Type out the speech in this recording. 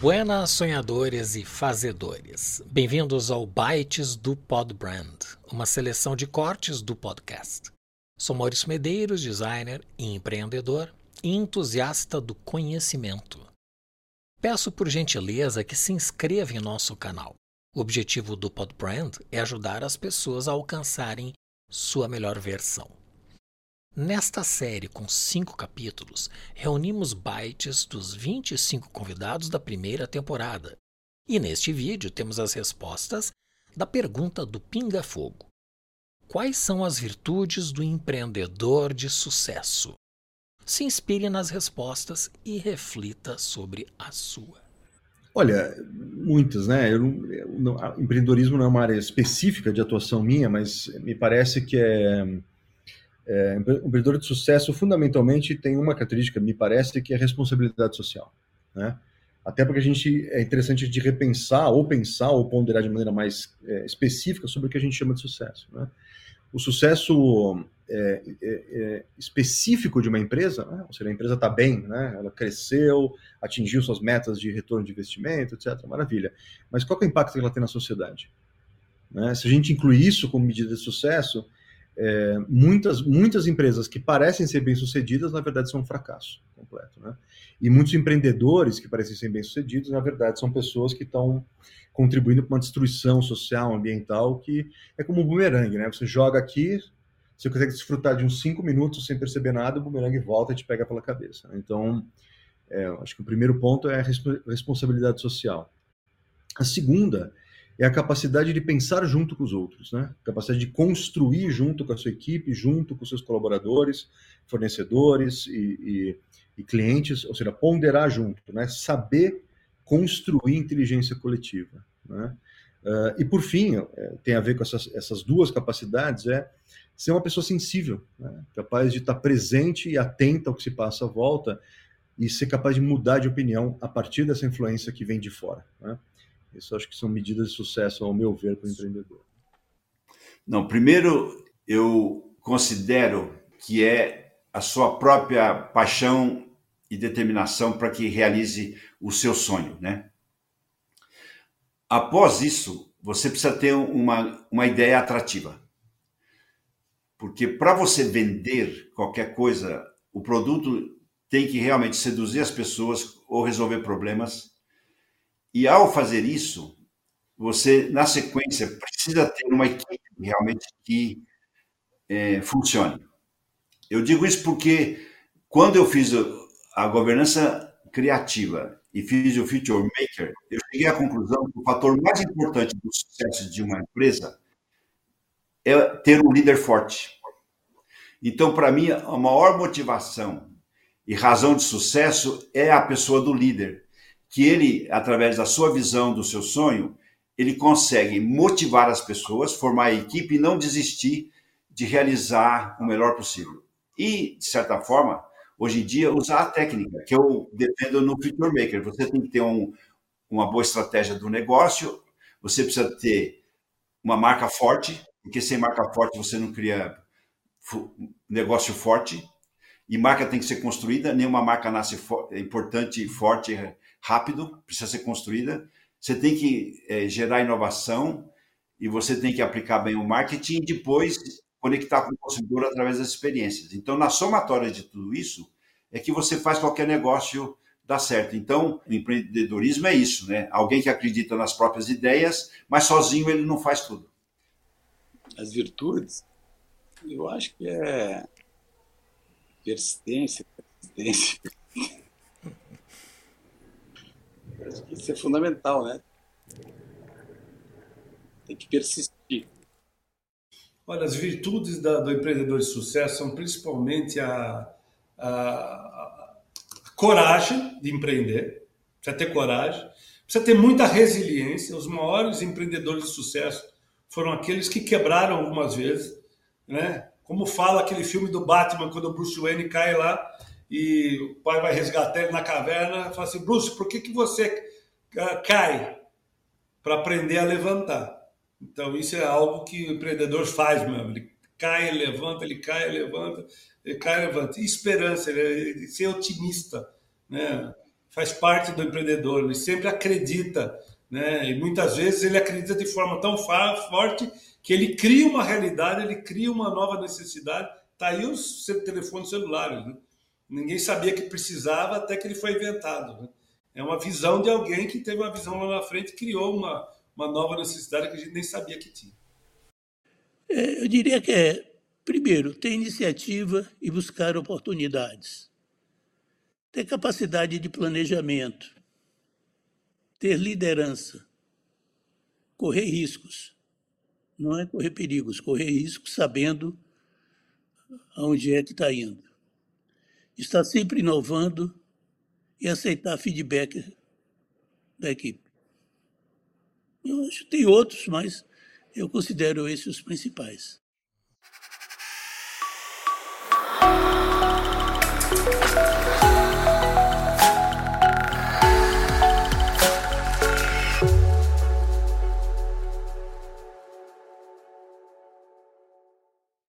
Buenas sonhadores e fazedores. Bem-vindos ao Bytes do Podbrand, uma seleção de cortes do podcast. Sou Maurício Medeiros, designer e empreendedor e entusiasta do conhecimento. Peço por gentileza que se inscreva em nosso canal. O objetivo do Podbrand é ajudar as pessoas a alcançarem sua melhor versão. Nesta série com cinco capítulos, reunimos bytes dos 25 convidados da primeira temporada. E neste vídeo temos as respostas da pergunta do Pinga Fogo: Quais são as virtudes do empreendedor de sucesso? Se inspire nas respostas e reflita sobre a sua. Olha, muitas, né? Eu eu não, empreendedorismo não é uma área específica de atuação minha, mas me parece que é é, empreendedor de sucesso, fundamentalmente, tem uma característica, me parece, que é responsabilidade social. Né? Até porque a gente é interessante de repensar, ou pensar, ou ponderar de maneira mais é, específica sobre o que a gente chama de sucesso. Né? O sucesso é, é, é específico de uma empresa, né? ou seja, a empresa está bem, né? ela cresceu, atingiu suas metas de retorno de investimento, etc. Maravilha. Mas qual é o impacto que ela tem na sociedade? Né? Se a gente incluir isso como medida de sucesso, é, muitas, muitas empresas que parecem ser bem-sucedidas, na verdade, são um fracasso completo. Né? E muitos empreendedores que parecem ser bem-sucedidos, na verdade, são pessoas que estão contribuindo para uma destruição social, ambiental, que é como um bumerangue. Né? Você joga aqui, você consegue desfrutar de uns cinco minutos sem perceber nada, o bumerangue volta e te pega pela cabeça. Né? Então, é, acho que o primeiro ponto é a responsabilidade social. A segunda é a capacidade de pensar junto com os outros, né? Capacidade de construir junto com a sua equipe, junto com seus colaboradores, fornecedores e, e, e clientes, ou seja, ponderar junto, né? Saber construir inteligência coletiva, né? Uh, e por fim, é, tem a ver com essas, essas, duas capacidades, é ser uma pessoa sensível, né? capaz de estar presente e atenta ao que se passa à volta e ser capaz de mudar de opinião a partir dessa influência que vem de fora. Né? Isso acho que são medidas de sucesso, ao meu ver, para o empreendedor. Não, primeiro eu considero que é a sua própria paixão e determinação para que realize o seu sonho, né? Após isso, você precisa ter uma, uma ideia atrativa. Porque para você vender qualquer coisa, o produto tem que realmente seduzir as pessoas ou resolver problemas e ao fazer isso, você, na sequência, precisa ter uma equipe realmente que é, funcione. Eu digo isso porque quando eu fiz a governança criativa e fiz o Future Maker, eu cheguei à conclusão que o fator mais importante do sucesso de uma empresa é ter um líder forte. Então, para mim, a maior motivação e razão de sucesso é a pessoa do líder que ele, através da sua visão, do seu sonho, ele consegue motivar as pessoas, formar a equipe e não desistir de realizar o melhor possível. E, de certa forma, hoje em dia, usar a técnica, que eu defendo no Future Maker. Você tem que ter um, uma boa estratégia do negócio, você precisa ter uma marca forte, porque sem marca forte você não cria negócio forte. E marca tem que ser construída, nenhuma marca nasce importante, forte, rápido, precisa ser construída. Você tem que é, gerar inovação e você tem que aplicar bem o marketing e depois conectar com o consumidor através das experiências. Então, na somatória de tudo isso, é que você faz qualquer negócio dar certo. Então, o empreendedorismo é isso, né? Alguém que acredita nas próprias ideias, mas sozinho ele não faz tudo. As virtudes, eu acho que é persistência, persistência. Acho que isso é fundamental, né? Tem que persistir. Olha, as virtudes da, do empreendedor de sucesso são principalmente a, a, a, coragem de empreender, precisa ter coragem, precisa ter muita resiliência. Os maiores empreendedores de sucesso foram aqueles que quebraram algumas vezes, né? Como fala aquele filme do Batman, quando o Bruce Wayne cai lá e o pai vai resgatar ele na caverna fala assim: Bruce, por que, que você cai? Para aprender a levantar. Então, isso é algo que o empreendedor faz mesmo. Ele cai, levanta, ele cai, levanta, ele cai, levanta. E esperança, ele, ser otimista. Né? faz parte do empreendedor, ele sempre acredita, né? E muitas vezes ele acredita de forma tão forte que ele cria uma realidade, ele cria uma nova necessidade. Tá aí os telefones celulares, né? Ninguém sabia que precisava até que ele foi inventado. Né? É uma visão de alguém que teve uma visão lá na frente e criou uma, uma nova necessidade que a gente nem sabia que tinha. É, eu diria que é, primeiro, ter iniciativa e buscar oportunidades. Ter capacidade de planejamento. Ter liderança. Correr riscos. Não é correr perigos, correr riscos sabendo aonde é que está indo. Estar sempre inovando e aceitar feedback da equipe. Eu acho que tem outros, mas eu considero esses os principais.